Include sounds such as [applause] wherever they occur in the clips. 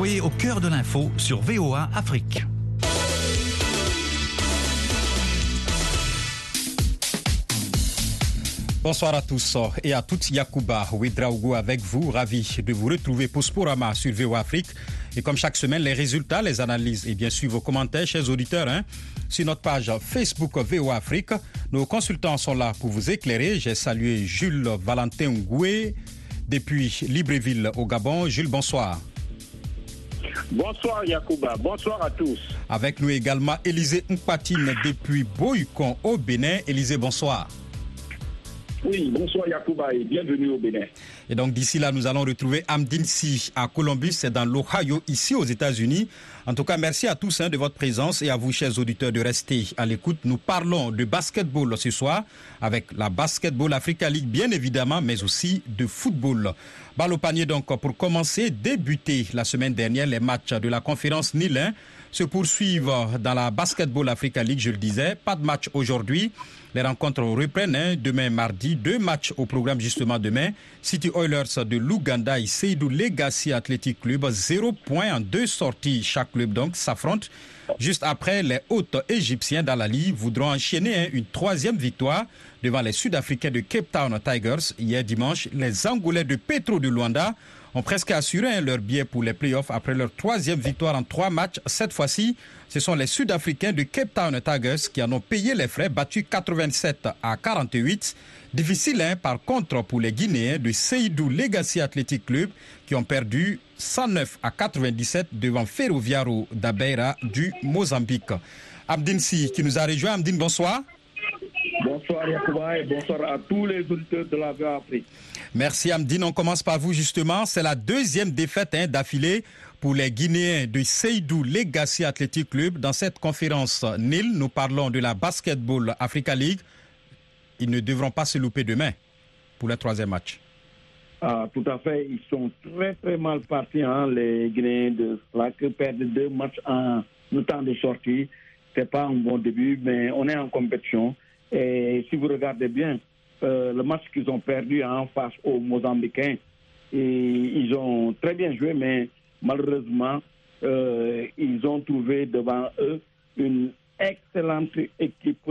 Au cœur de l'info sur VOA Afrique. Bonsoir à tous et à toutes. Yacouba Ouedraogo avec vous. Ravi de vous retrouver pour Sporama sur VOA Afrique. Et comme chaque semaine, les résultats, les analyses et bien sûr vos commentaires, chers auditeurs, hein, sur notre page Facebook VOA Afrique. Nos consultants sont là pour vous éclairer. J'ai salué Jules Valentin Ngoué depuis Libreville au Gabon. Jules, bonsoir. Bonsoir Yacouba, bonsoir à tous. Avec nous également Élisée Mpatine depuis Boycon au Bénin. Élisée, bonsoir. Oui, bonsoir Yacouba et bienvenue au Bénin. Et donc d'ici là, nous allons retrouver Amdine Si à Columbus, c'est dans l'Ohio, ici aux États-Unis. En tout cas, merci à tous hein, de votre présence et à vous, chers auditeurs, de rester à l'écoute. Nous parlons de basketball ce soir avec la Basketball Africa League, bien évidemment, mais aussi de football. Balle au panier donc pour commencer, débuter la semaine dernière les matchs de la conférence Nil se poursuivent dans la Basketball Africa League, je le disais. Pas de match aujourd'hui. Les rencontres reprennent hein, demain mardi. Deux matchs au programme justement demain. City Oilers de l'Ouganda et Seydou Legacy Athletic Club. Zéro point en deux sorties. Chaque club donc s'affronte. Juste après, les hôtes égyptiens d'Alali voudront enchaîner hein, une troisième victoire devant les Sud-Africains de Cape Town Tigers. Hier dimanche, les Angolais de Petro de Luanda ont presque assuré leur billet pour les playoffs après leur troisième victoire en trois matchs. Cette fois-ci, ce sont les Sud-Africains de Cape Town Tigers qui en ont payé les frais, battus 87 à 48. Difficile, hein, par contre, pour les Guinéens de Seydou Legacy Athletic Club qui ont perdu 109 à 97 devant Ferroviaro d'Abeira du Mozambique. Abdine Si qui nous a rejoint. Abdine, bonsoir. Bonsoir Yacouba et bonsoir à tous les auditeurs de la VOA Afrique. Merci Amdine. On commence par vous justement. C'est la deuxième défaite hein, d'affilée pour les Guinéens de Seydou Legacy Athletic Club. Dans cette conférence NIL, nous parlons de la Basketball Africa League. Ils ne devront pas se louper demain pour le troisième match. Ah, tout à fait. Ils sont très très mal partis, hein, les Guinéens de Slack. Perdre deux matchs en temps de sortie, c'est pas un bon début, mais on est en compétition. Et si vous regardez bien, euh, le match qu'ils ont perdu en face aux Mozambicains, ils ont très bien joué, mais malheureusement, euh, ils ont trouvé devant eux une excellente équipe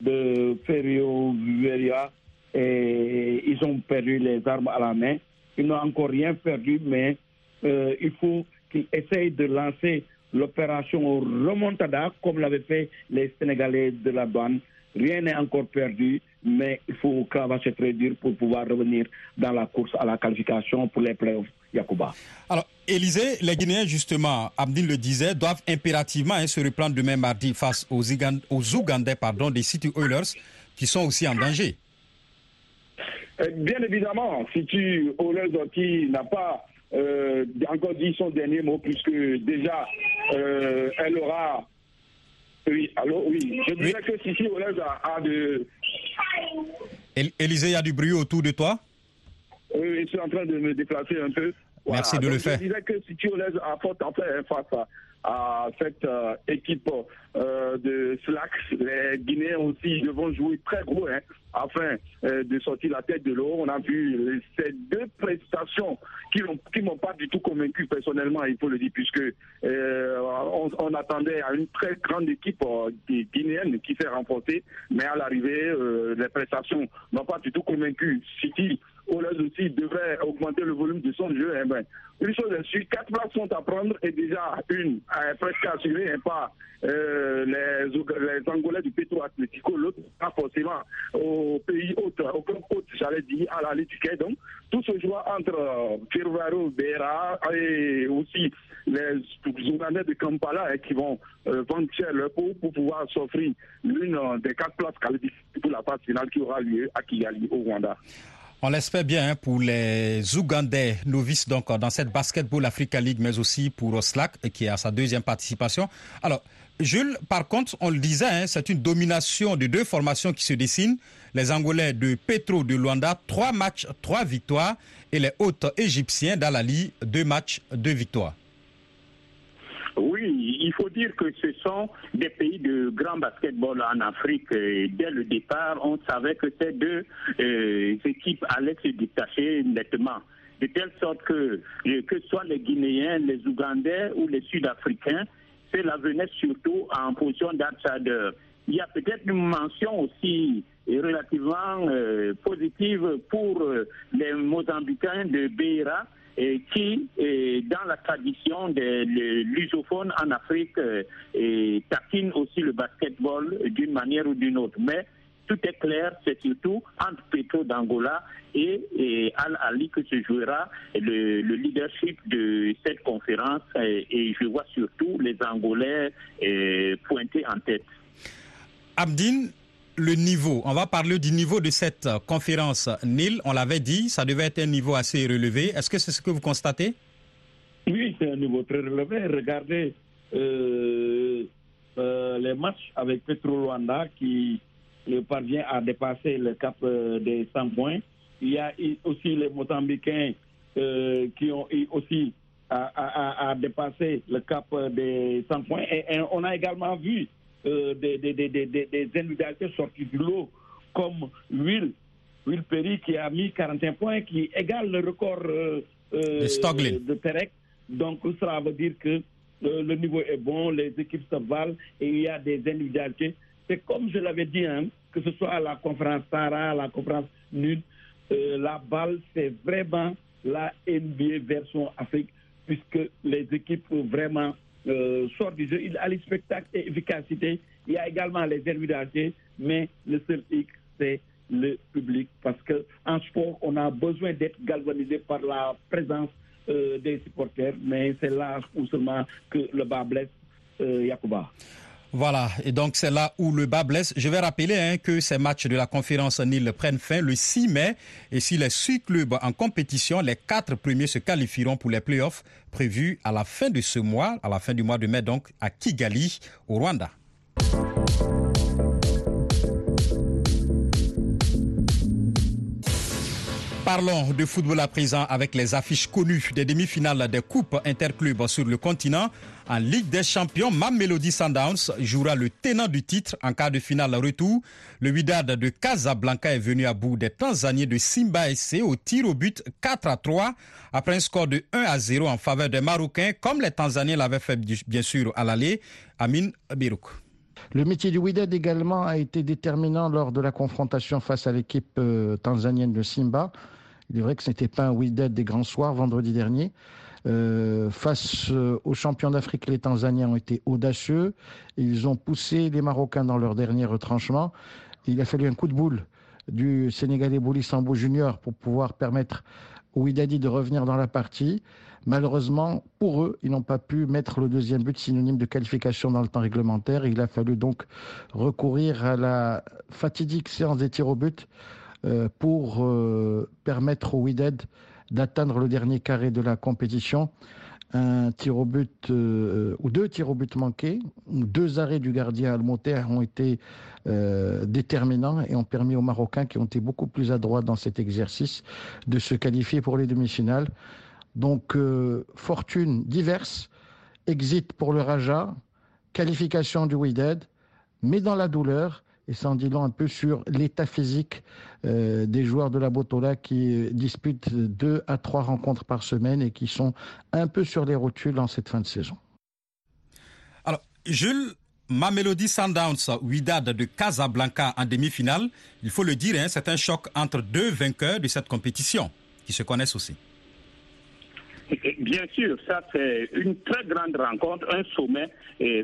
de Ferrio Viveria et ils ont perdu les armes à la main. Ils n'ont encore rien perdu, mais euh, il faut qu'ils essayent de lancer l'opération remontada comme l'avaient fait les Sénégalais de la douane. Rien n'est encore perdu, mais il faut cravacher très dur pour pouvoir revenir dans la course à la qualification pour les playoffs. Yacouba. Alors, Élisée, les Guinéens, justement, Abdine le disait, doivent impérativement hein, se reprendre demain mardi face aux, aux Ougandais pardon, des City Oilers qui sont aussi en danger. Euh, bien évidemment, City Oilers qui n'a pas euh, encore dit son dernier mot, puisque déjà, euh, elle aura oui, alors oui. Je disais que City Oilers a, a de. Élisée, il y a du bruit autour de toi? Oui, je suis en train de me déplacer un peu. Merci de le faire. Je disais que City Oilers apporte en fait face à, à cette euh, équipe euh, de Slack. Les Guinéens aussi devront jouer très gros hein, afin euh, de sortir la tête de l'eau. On a vu ces deux prestations qui ne m'ont pas du tout convaincu personnellement, il faut le dire, puisque on, attendait à une très grande équipe guinéenne qui s'est renforcée, mais à l'arrivée, les prestations n'ont pas du tout convaincu. City Oilers aussi devrait augmenter le volume de son jeu. Eh ben, une chose est sûre, quatre places sont à prendre et déjà une presque assurée et pas euh, les, Angolais du Petro Atlético, l'autre pas forcément au pays hôte, au club hôte, j'allais dire, à la Ligue Donc, tout se joue entre euh, Ferroviario, Beira et aussi les Ougandais de Kampala hein, qui vont euh, vendre leur peau pour pouvoir s'offrir l'une euh, des quatre places qualifiées pour la phase finale qui aura lieu à Kigali, au Rwanda. On l'espère bien hein, pour les Ougandais novices donc dans cette Basketball Africa League, mais aussi pour Oslak qui à sa deuxième participation. Alors, Jules, par contre, on le disait, hein, c'est une domination de deux formations qui se dessinent. Les Angolais de Petro de Luanda, trois matchs, trois victoires, et les hôtes égyptiens d'Alali, deux matchs, deux victoires. Oui, il faut dire que ce sont des pays de grand basketball en Afrique. dès le départ, on savait que ces deux euh, équipes allaient se détacher nettement de telle sorte que, que ce soit les Guinéens, les Ougandais ou les Sud-Africains, c'est la venait surtout en position d'ambassadeur. Il y a peut-être une mention aussi relativement euh, positive pour euh, les Mozambicains de Beira, qui, dans la tradition des lusophones en Afrique, et taquine aussi le basketball d'une manière ou d'une autre. Mais tout est clair, c'est surtout entre Petro d'Angola et, Al-Ali que se jouera le, leadership de cette conférence et, je vois surtout les Angolais pointés en tête. Abdine, le niveau, on va parler du niveau de cette conférence Nil. On l'avait dit, ça devait être un niveau assez relevé. Est-ce que c'est ce que vous constatez? Oui, c'est un niveau très relevé. Regardez euh, euh, les matchs avec Petro Rwanda qui parvient à dépasser le cap euh, des 100 points. Il y a aussi les Mozambicains qui ont aussi à, dépasser le cap des 100 points. et on a également vu euh, des, des, des, des, individualités sorties du lot, comme Will, Will Perry qui a mis 41 points, qui égale le record euh, euh, de, de Terek. Donc, cela veut dire que le niveau est bon, les équipes se valent et il y a des individualités. C'est comme je l'avais dit, hein, que ce soit à la conférence Sarah, à la conférence NUD, la balle, c'est vraiment la NBA version Afrique, puisque les équipes vraiment euh, sort du jeu. Il a les spectacles et efficacité. Il y a également les individualités, mais le seul X, c'est le public. Parce qu'en sport, on a besoin d'être galvanisé par la présence euh, des supporters, mais c'est là où seulement que le bas blesse euh, Yacouba. Voilà, et donc c'est là où le bas blesse. Je vais rappeler hein, que ces matchs de la conférence Nil prennent fin le 6 mai. Et si les six clubs en compétition, les quatre premiers se qualifieront pour les playoffs prévus à la fin de ce mois, à la fin du mois de mai donc, à Kigali, au Rwanda. Parlons de football à présent avec les affiches connues des demi-finales des coupes interclubs sur le continent. En Ligue des Champions, Mamelody Sundowns jouera le tenant du titre en quart de finale retour. Le Wydad de Casablanca est venu à bout des Tanzaniens de Simba SC au tir au but 4 à 3 après un score de 1 à 0 en faveur des Marocains, comme les Tanzaniens l'avaient fait bien sûr à l'aller. Amin Birouk. Le métier du Wydad également a été déterminant lors de la confrontation face à l'équipe euh, tanzanienne de Simba. Il est vrai que ce n'était pas un Wydad des grands soirs vendredi dernier. Euh, face euh, aux champions d'Afrique, les Tanzaniens ont été audacieux. Ils ont poussé les Marocains dans leur dernier retranchement. Il a fallu un coup de boule du Sénégalais Bouli Sambou Junior pour pouvoir permettre au Wydadi de revenir dans la partie. Malheureusement, pour eux, ils n'ont pas pu mettre le deuxième but synonyme de qualification dans le temps réglementaire. Il a fallu donc recourir à la fatidique séance des tirs au but pour euh, permettre au Wydad d'atteindre le dernier carré de la compétition. Un tir au but euh, ou deux tirs au but manqués, deux arrêts du gardien Almonter ont été déterminants et ont permis aux Marocains qui ont été beaucoup plus adroits dans cet exercice de se qualifier pour les demi-finales. Donc, fortune diverse, exit pour le Raja, qualification du Wydad, mais dans la douleur, et ça en dit long un peu sur l'état physique euh, des joueurs de la Botola qui disputent deux à trois rencontres par semaine et qui sont un peu sur les rotules en cette fin de saison. Alors, Jules, ma mélodie Sundowns, Widad de Casablanca en demi-finale, il faut le dire, hein, c'est un choc entre deux vainqueurs de cette compétition qui se connaissent aussi. Bien sûr, ça c'est une très grande rencontre, un sommet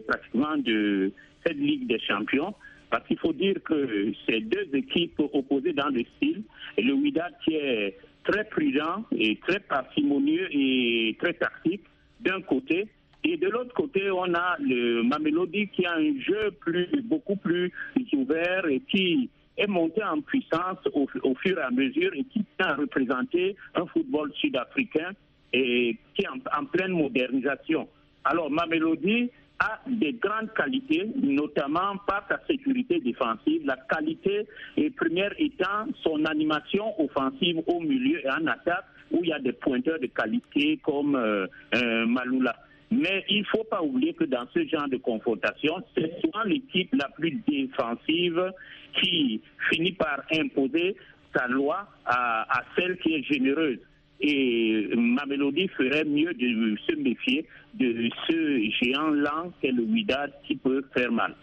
pratiquement de cette Ligue des Champions. Parce qu'il faut dire que c'est deux équipes opposées dans le style. Le Wydad qui est très prudent et très parcimonieux et très tactique d'un côté. Et de l'autre côté, on a le Mamelody qui a un jeu plus, beaucoup plus ouvert et qui est monté en puissance au, fur et à mesure et qui a représenté un football sud-africain et qui est en, en pleine modernisation. Alors, Mamelody a des grandes qualités, notamment par sa sécurité défensive. La qualité est première étant son animation offensive au milieu et en attaque, où il y a des pointeurs de qualité comme euh, euh, Maloula. Mais il ne faut pas oublier que dans ce genre de confrontation, c'est souvent l'équipe la plus défensive qui finit par imposer sa loi à celle qui est généreuse. Et ma mélodie ferait mieux de se méfier de ce géant lent qu'est le Wydad qui peut faire mal.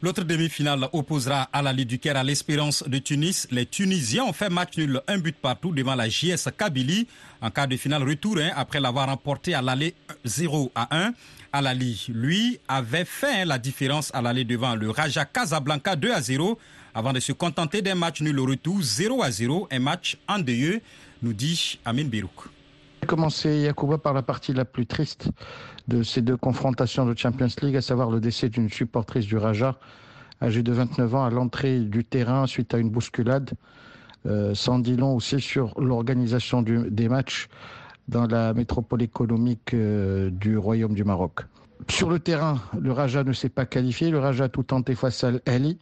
L'autre demi-finale opposera à la du Caire à l'Espérance de Tunis. Les Tunisiens ont fait match nul, un but partout devant la JS Kabylie en quart de finale retour hein, après l'avoir remporté à l'aller 0 à 1. Alali, lui, avait fait la différence à l'aller devant le Raja Casablanca 2 à 0 avant de se contenter d'un match nul au retour 0 à 0, un match endeuilleux, nous dit Amin Birouk. Commencer Yacouba par la partie la plus triste de ces deux confrontations de Champions League, à savoir le décès d'une supportrice du Raja, âgée de 29 ans, à l'entrée du terrain suite à une bousculade. Euh, sans dit long aussi sur l'organisation des matchs dans la métropole économique euh, du Royaume du Maroc. Sur le terrain, le Raja ne s'est pas qualifié. Le Raja a tout tenté face à l'Ali.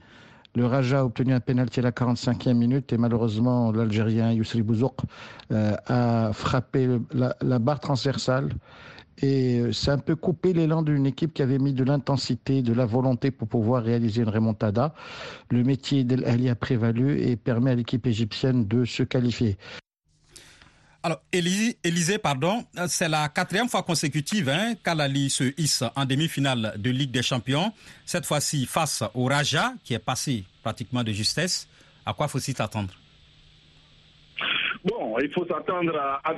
Le Raja a obtenu un pénalty à la 45e minute et malheureusement l'Algérien Yousri Bouzouk euh, a frappé la barre transversale et euh, c'est un peu coupé l'élan d'une équipe qui avait mis de l'intensité, de la volonté pour pouvoir réaliser une remontada. Le métier d'El a prévalu et permet à l'équipe égyptienne de se qualifier. Alors, Élisée, pardon, c'est la quatrième fois consécutive hein, qu'Alali se hisse en demi-finale de Ligue des Champions. Cette fois-ci face au Raja, qui est passé pratiquement de justesse. À quoi faut-il s'attendre? Bon, il faut s'attendre à,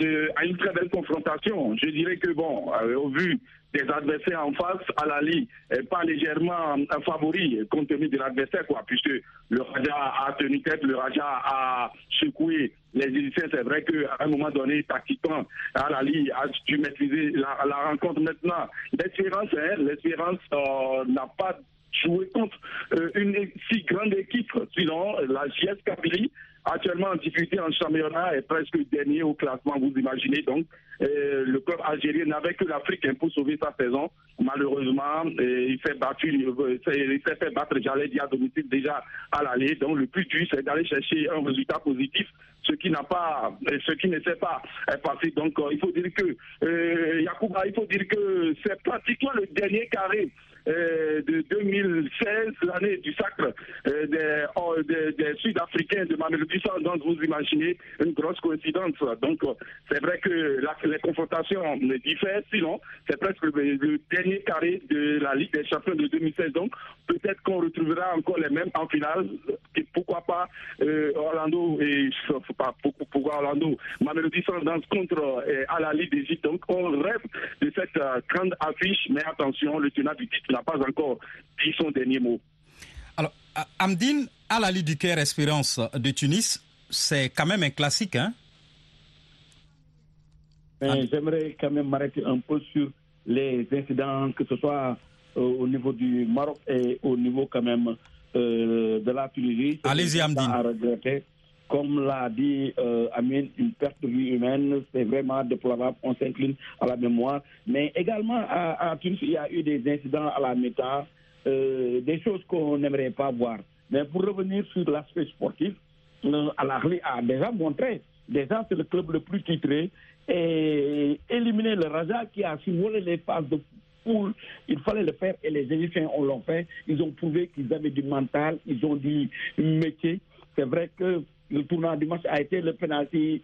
une très belle confrontation. Je dirais que, bon, euh, au vu des adversaires en face, Alali n'est pas légèrement un favori compte tenu de l'adversaire, quoi, puisque le Raja a tenu tête, le Raja a secoué les Égyptiens. C'est vrai qu'à un moment donné, tactiquement, Alali a dû maîtriser la, rencontre maintenant. L'espérance, hein, l'espérance euh, n'a pas joué contre euh, une si grande équipe, sinon la JS Kabylie actuellement en difficulté en championnat est presque dernier au classement, vous imaginez. Donc, euh, le club algérien n'avait que l'Afrique pour sauver sa saison. Malheureusement, euh, il s'est battu, euh, il s'est fait battre, j'allais dire, à domicile déjà à l'aller. Donc, le plus dur, c'est d'aller chercher un résultat positif, ce qui n'a pas, ce qui ne s'est pas passé. Donc, il faut dire que, Yacouba, il faut dire que c'est pratiquement le dernier carré euh, de 2016, l'année du sacre euh, oh, des, Sud-Africains de Mamelodi donc vous imaginez une grosse coïncidence. Donc c'est vrai que les confrontations diffèrent, sinon c'est presque le, dernier carré de la Ligue des champions de 2016. Donc peut-être qu'on retrouvera encore les mêmes en finale. Et pourquoi pas euh, Orlando et pas pourquoi Orlando Mamelodi contre à la Ligue d'Égypte. Donc on rêve de cette grande affiche, mais attention, le tenant du titre pas encore dit son dernier mot. Alors, Amdine, à la Ligue du Caire Espérance de Tunis, c'est quand même un classique, hein? J'aimerais quand même m'arrêter un peu sur les incidents, que ce soit euh, au niveau du Maroc et au niveau quand même euh, de la Tunisie. Allez-y, Amdine. Comme l'a dit euh, Amine, une perte de vie humaine, c'est vraiment déplorable. On s'incline à la mémoire. Mais également, à, Tunis, il y a eu des incidents à la méta, euh, des choses qu'on n'aimerait pas voir. Mais pour revenir sur l'aspect sportif, euh, Al-Ahli a déjà montré, déjà c'est le club le plus titré, et éliminer le Raja qui a survolé les phases de poule, il fallait le faire et les Égyptiens l'ont fait. Ils ont prouvé qu'ils avaient du mental, ils ont du métier. C'est vrai que le tournant du match a été le penalty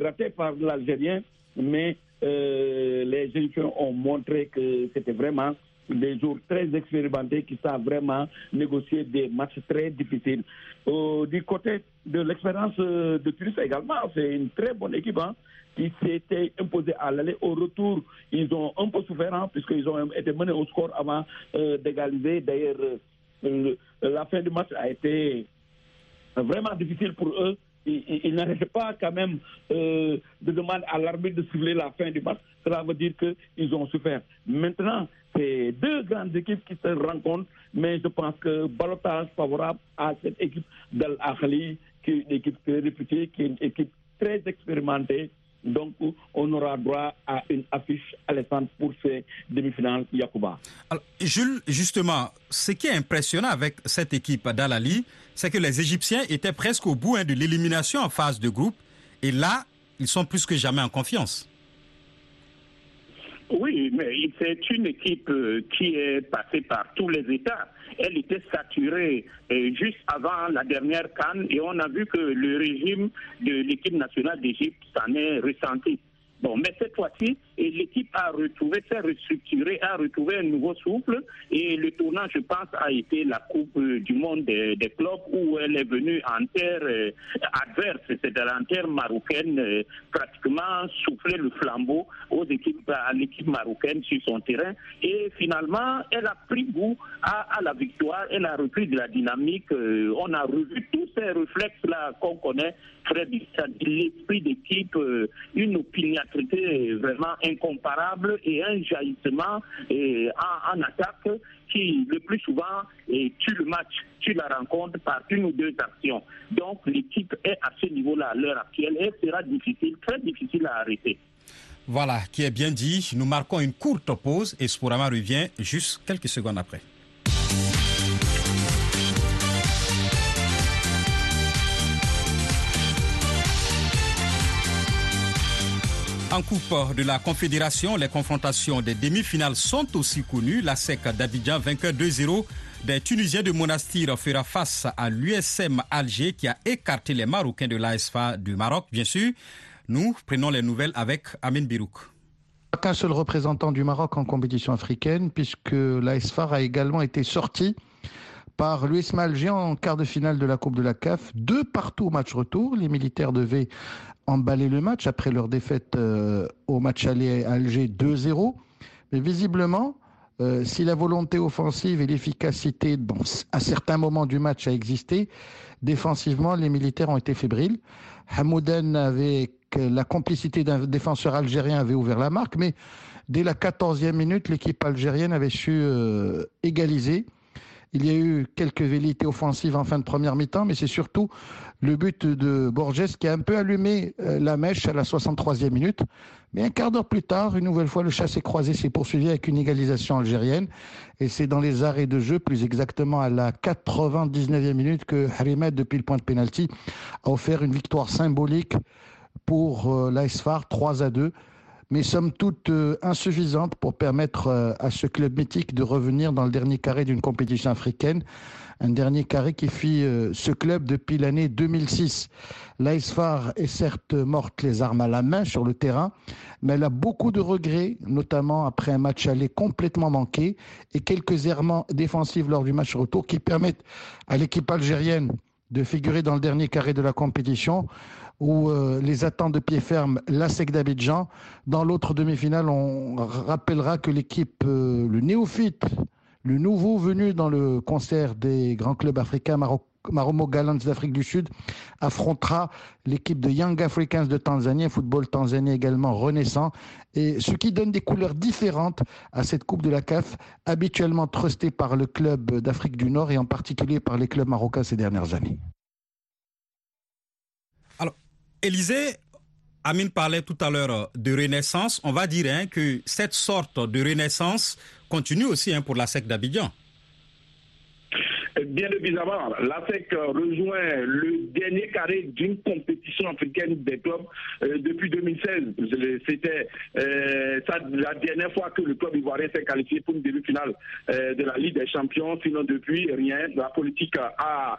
raté par l'Algérien, mais euh, les Égyptiens ont montré que c'était vraiment des joueurs très expérimentés qui savent vraiment négocier des matchs très difficiles. du côté de l'expérience euh, de Tunis également, c'est une très bonne équipe hein, qui s'était imposée à l'aller. Au retour, ils ont un peu souffert hein, puisqu'ils ont été menés au score avant euh, d'égaliser. D'ailleurs, la fin du match a été vraiment difficile pour eux. Ils, ils pas quand même euh, de demander à l'arbitre de siffler la fin du match. Cela veut dire qu'ils ont souffert. Maintenant, c'est deux grandes équipes qui se rencontrent, mais je pense que balotage favorable à cette équipe d'Al-Akhli, qui est une équipe très réputée, qui est une équipe très expérimentée, donc, on aura droit à une affiche alléchante pour ces demi-finales Yakuba. Alors, Jules, justement, ce qui est impressionnant avec cette équipe d'Alali, c'est que les Égyptiens étaient presque au bout hein, de l'élimination en phase de groupe. Et là, ils sont plus que jamais en confiance. Oui, mais c'est une équipe qui est passée par tous les États. Elle était saturée juste avant la dernière canne et on a vu que le régime de l'équipe nationale d'Égypte s'en est ressenti. Bon, mais cette fois-ci, l'équipe a retrouvé, s'est restructurée, a retrouvé un nouveau souffle. Et le tournant, je pense, a été la Coupe du Monde des, clubs où elle est venue en terre euh, adverse, c'est-à-dire en terre marocaine, euh, pratiquement souffler le flambeau aux équipes, à l'équipe marocaine sur son terrain. Et finalement, elle a pris goût à, la victoire, elle a repris de la dynamique. Euh, on a revu tous ces réflexes-là qu'on connaît très bien, l'esprit d'équipe, une opiniâtreté vraiment incomparable et un jaillissement en, attaque qui, le plus souvent, tue le match, tue la rencontre par une ou deux actions. Donc, l'équipe est à ce niveau-là à l'heure actuelle et sera difficile, très difficile à arrêter. Voilà, qui est bien dit. Nous marquons une courte pause et Sporama revient juste quelques secondes après. En Coupe de la Confédération, les confrontations des demi-finales sont aussi connues. La SEC d'Abidjan, vainqueur 2-0 des Tunisiens de Monastir, fera face à l'USM Alger qui a écarté les Marocains de l'ASFA du Maroc, bien sûr. Nous prenons les nouvelles avec Amin Birouk. Qu'un seul représentant du Maroc en compétition africaine, puisque l'ASFA a également été sorti par l'USM Alger en quart de finale de la Coupe de la CAF. Deux partout au match retour. Les militaires devaient emballer le match après leur défaite euh, au match aller à Alger 2-0. Mais visiblement, euh, si la volonté offensive et l'efficacité à certains moments du match a existé, défensivement, les militaires ont été fébriles. Hamouden, avec la complicité d'un défenseur algérien, avait ouvert la marque, mais dès la 14e minute, l'équipe algérienne avait su euh, égaliser. Il y a eu quelques velléités offensives en fin de première mi-temps, mais c'est surtout le but de Borges qui a un peu allumé euh, la mèche à la 63e minute. Mais un quart d'heure plus tard, une nouvelle fois, le chassé croisé s'est poursuivi avec une égalisation algérienne. Et c'est dans les arrêts de jeu, plus exactement à la 99e minute, que Harimet, depuis le point de pénalty, a offert une victoire symbolique pour euh, l'ASFAR 3 à 2 mais somme toute euh, insuffisante pour permettre euh, à ce club mythique de revenir dans le dernier carré d'une compétition africaine. Un dernier carré qui fit euh, ce club depuis l'année 2006. L'AISFAR est certes morte les armes à la main sur le terrain, mais elle a beaucoup de regrets, notamment après un match aller complètement manqué et quelques errements défensifs lors du match retour qui permettent à l'équipe algérienne de figurer dans le dernier carré de la compétition où euh, les attentes de pied ferme la SEC d'Abidjan. Dans l'autre demi-finale, on rappellera que l'équipe, euh, le néophyte, le nouveau venu dans le concert des grands clubs africains, Maromo Gallants d'Afrique du Sud, affrontera l'équipe de Young Africans de Tanzanie, football tanzanien également renaissant, et ce qui donne des couleurs différentes à cette Coupe de la CAF, habituellement trustée par le club d'Afrique du Nord et en particulier par les clubs marocains ces dernières années. Élisée, Amine parlait tout à l'heure de renaissance. On va dire hein, que cette sorte de renaissance continue aussi hein, pour la SEC d'Abidjan. Bien évidemment, la SEC rejoint le dernier carré d'une compétition africaine des clubs euh, depuis 2016. C'était euh, la dernière fois que le club ivoirien s'est qualifié pour une demi-finale euh, de la Ligue des Champions. Sinon, depuis, rien. La politique a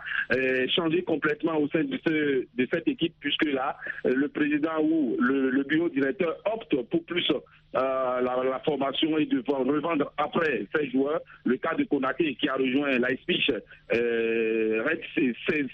changé complètement au sein de, ce, de cette équipe, puisque là, le président ou le bureau directeur opte pour plus euh, la, formation et de revendre après ces joueurs. Le cas de Konaté qui a rejoint l'Icefish, euh, Red, c'est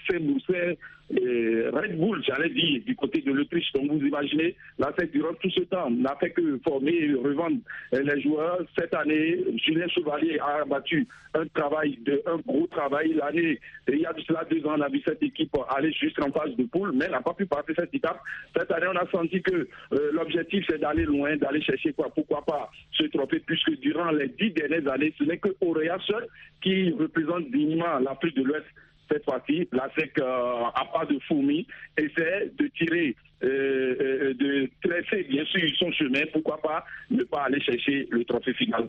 Red Bull, j'allais dire, du côté de l'Autriche. Donc vous imaginez, la fête durant tout ce temps n'a fait que former et revendre euh, les joueurs. Cette année, Julien Chevalier a abattu un travail, un gros travail. L'année, il y a cela deux ans, on a vu cette équipe aller juste en phase de poule, mais n'a pas pu passer cette étape. Cette année, on a senti que euh, l'objectif, c'est d'aller loin, d'aller chercher quoi, pourquoi pas ce trophée, puisque durant les dix dernières années, ce n'est que Auréa seul qui représente dignement l'Afrique de l'Ouest cette fois-ci, la SEC euh, à pas de fourmis essaie de tirer, euh, euh, de tracer bien sûr son chemin, pourquoi pas ne pas aller chercher le trophée final?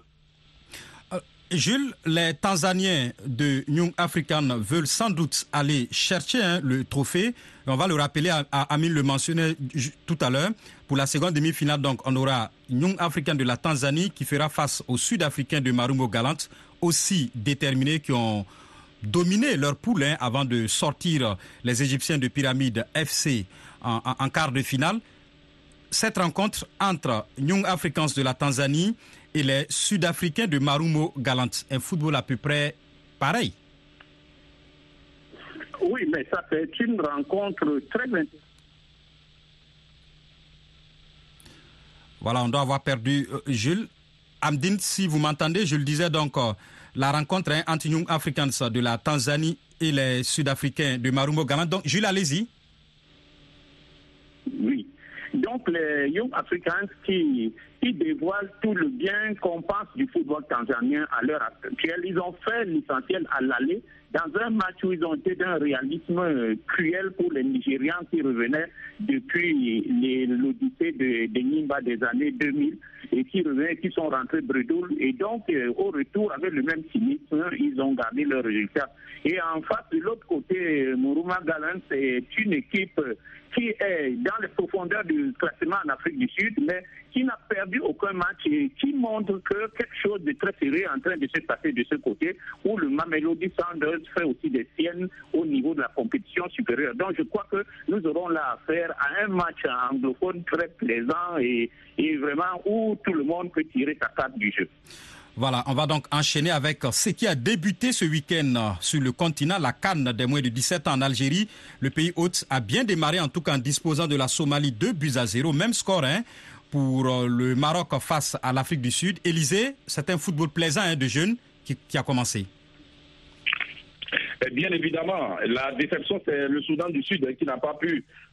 Jules, les Tanzaniens de Young African veulent sans doute aller chercher hein, le trophée. On va le rappeler, à, Amine le mentionnait tout à l'heure. Pour la seconde demi-finale, donc, on aura Young African de la Tanzanie qui fera face aux Sud-Africains de Marumo Galant, aussi déterminés qui ont dominé leur poule hein, avant de sortir les Égyptiens de Pyramide FC en, en quart de finale. Cette rencontre entre Young Africans de la Tanzanie et les Sud-Africains de Marumo Galant. Un football à peu près pareil. Oui, mais ça fait une rencontre très intéressante. Voilà, on doit avoir perdu euh, Jules. Amdine, si vous m'entendez, je le disais donc, euh, la rencontre entre Young Africans de la Tanzanie et les Sud-Africains de Marumo Galant. Donc, Jules, allez-y. Donc, les Young Africans qui qui dévoile tout le bien qu'on pense du football tanzanien à l'heure actuelle. Ils ont fait l'essentiel à l'aller dans un match où ils ont été d'un réalisme euh, cruel pour les Nigérians qui revenaient depuis l'odyssée de, de, Nimba des années 2000 et qui revenaient, qui sont rentrés bredoules. Et donc, euh, au retour, avec le même cynisme, ils ont gardé leur résultat. Et en face, de l'autre côté, Mourouma Galant, c'est une équipe qui est dans les profondeurs du classement en Afrique du Sud, mais qui n'a perdu aucun match et qui montre que quelque chose de très sérieux est en train de se passer de ce côté, où le Mamelody Sanders fait aussi des siennes au niveau de la compétition supérieure. Donc je crois que nous aurons là affaire à un match anglophone très plaisant et, et vraiment où tout le monde peut tirer sa carte du jeu. Voilà, on va donc enchaîner avec ce qui a débuté ce week-end sur le continent, la Cannes des moins de 17 ans en Algérie. Le pays hôte a bien démarré, en tout cas en disposant de la Somalie 2 buts à 0, même score hein, pour euh, le Maroc face à l'Afrique du Sud. Élysée, c'est un football plaisant hein, de jeunes qui, a commencé. Eh bien évidemment, la déception, c'est le Soudan du Sud qui n'a pas pu euh,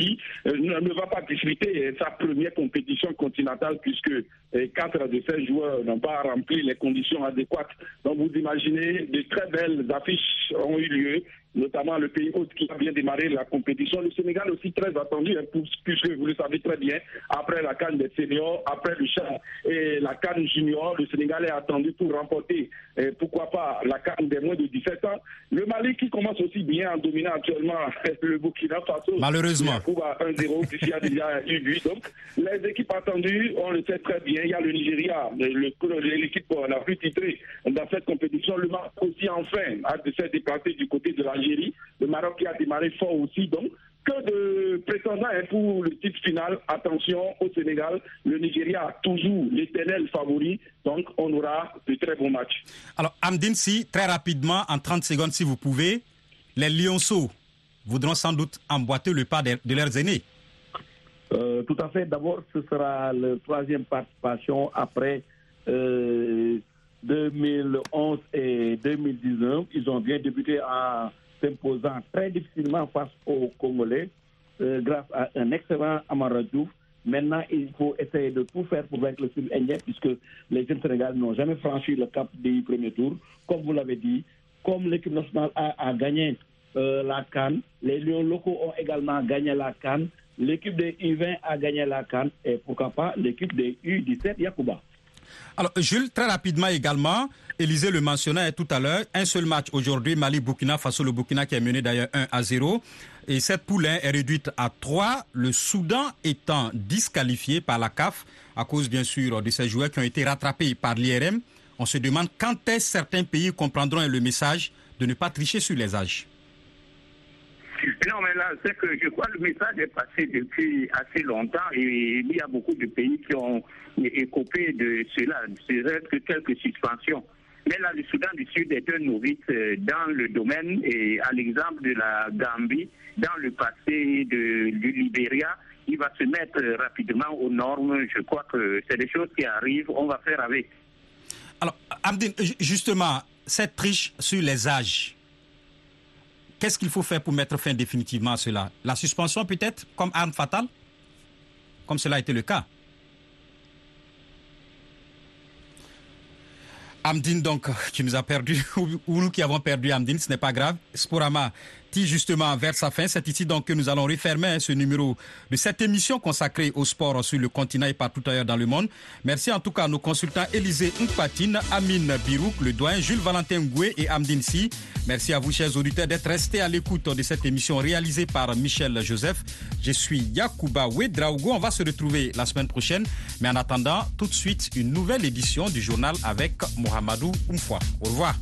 qui euh, ne va pas disputer sa première compétition continentale puisque euh, quatre de ces joueurs n'ont pas rempli les conditions adéquates. Donc vous imaginez, de très belles affiches ont eu lieu notamment le pays hôte qui a bien démarré la compétition. Le Sénégal aussi très attendu, hein, puisque vous le savez très bien, après la canne des seniors, après le chat et la canne junior, le Sénégal est attendu pour remporter, pourquoi pas, la canne des moins de 17 ans. Le Mali qui commence aussi bien en dominant actuellement [laughs] le Burkina Faso. Malheureusement. 1-0, puisqu'il y a déjà eu but. Donc, les équipes attendues, on le sait très bien. Il y a le Nigeria, l'équipe la plus titrée dans cette compétition. Le Maroc aussi, enfin, a s'est déplacé du côté de l'Algérie. Le Maroc qui a démarré fort aussi. Donc, que de prétendants hein, pour le titre final. Attention au Sénégal, le Nigeria a toujours l'éternel favori, donc on aura de très bons matchs. Alors, Amdine, si, très rapidement, en 30 secondes, si vous pouvez, les Lyonceaux voudront sans doute emboîter le pas de, leurs aînés. Euh, tout à fait. D'abord, ce sera la troisième participation après 2011 euh, et 2019. Ils ont bien débuté en s'imposant très difficilement face aux Congolais euh, grâce à un excellent Amaradou. Maintenant, il faut essayer de tout faire pour vaincre le sud indien puisque les jeunes Sénégal n'ont jamais franchi le cap du premier tour. Comme vous l'avez dit, comme l'équipe nationale a gagné euh, la Cannes. Les Lions locaux ont également gagné la Cannes. L'équipe des U20 a gagné la Cannes. Et pourquoi pas l'équipe des U17 Yakuba. Alors, Jules, très rapidement également, Élisée le mentionnait tout à l'heure, un seul match aujourd'hui, Mali-Burkina face au Burkina qui est mené d'ailleurs 1 à 0. Et cette poule est réduite à 3, le Soudan étant disqualifié par la CAF à cause bien sûr de ces joueurs qui ont été rattrapés par l'IRM. On se demande quand est-ce certains pays comprendront le message de ne pas tricher sur les âges. Non, mais là, c'est que je crois que le message est passé depuis assez longtemps et il y a beaucoup de pays qui ont écopé de cela, c'est que quelques suspensions. Mais là, le Soudan du Sud est un novice euh, dans le domaine et à l'exemple de la Gambie, dans le passé de, du Libéria, il va se mettre rapidement aux normes. Je crois que c'est des choses qui arrivent, on va faire avec. Alors, Abdin, justement, cette triche sur les âges, Qu'est-ce qu'il faut faire pour mettre fin définitivement à cela? La suspension peut-être comme arme fatale? Comme cela a été le cas. Amdine, donc, qui nous a perdu, [laughs] ou nous qui avons perdu Amdine, ce n'est pas grave. Sporama tire justement vers sa fin. C'est ici donc que nous allons refermer hein, ce numéro de cette émission consacrée au sport sur le continent et partout ailleurs dans le monde. Merci en tout cas à nos consultants Élisée Nkpatine, Amine Birouk, le doyen Jules Valentin Ngoué et Amdine Si. Merci à vous, chers auditeurs, d'être restés à l'écoute de cette émission réalisée par Michel Joseph. Je suis Yacouba Ouedraogo. On va se retrouver la semaine prochaine. Mais en attendant, tout de suite, une nouvelle édition du journal avec Mohamedou Oumfoua. Au revoir.